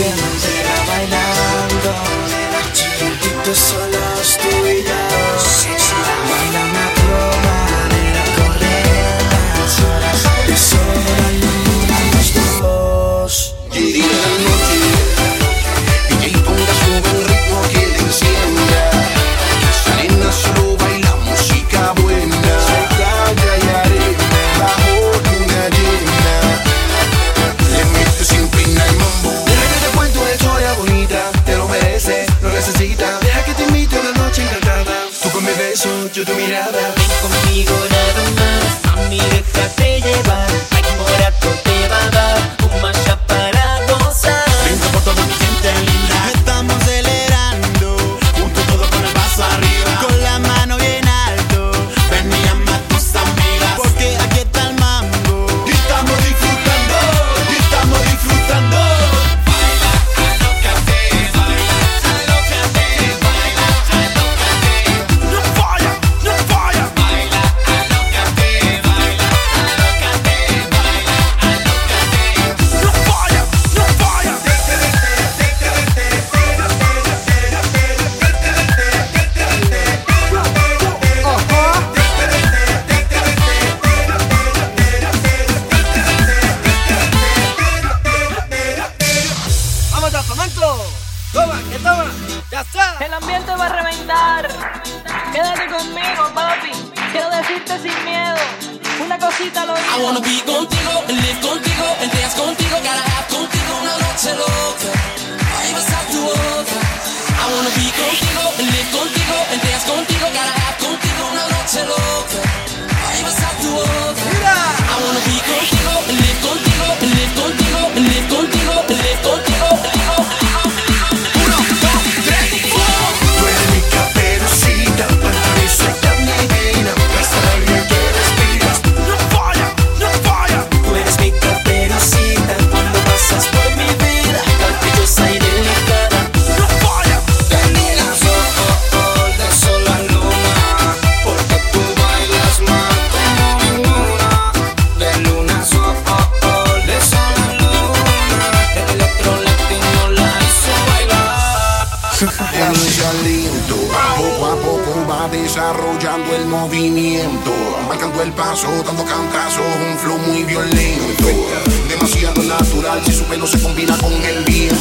llena, bailando, chiquitito solo. mucho tu mirada Ven conmigo nada más, mami déjate llevar, hay morato El ambiente va a reventar. Quédate conmigo, papi. Quiero decirte sin miedo. Una cosita lo digo. I wanna be contigo, live contigo, en días contigo, gotta have contigo una noche loca. desarrollando el movimiento, marcando el paso, dando cantazos, un flow muy violento, demasiado natural si su pelo se combina con el viento.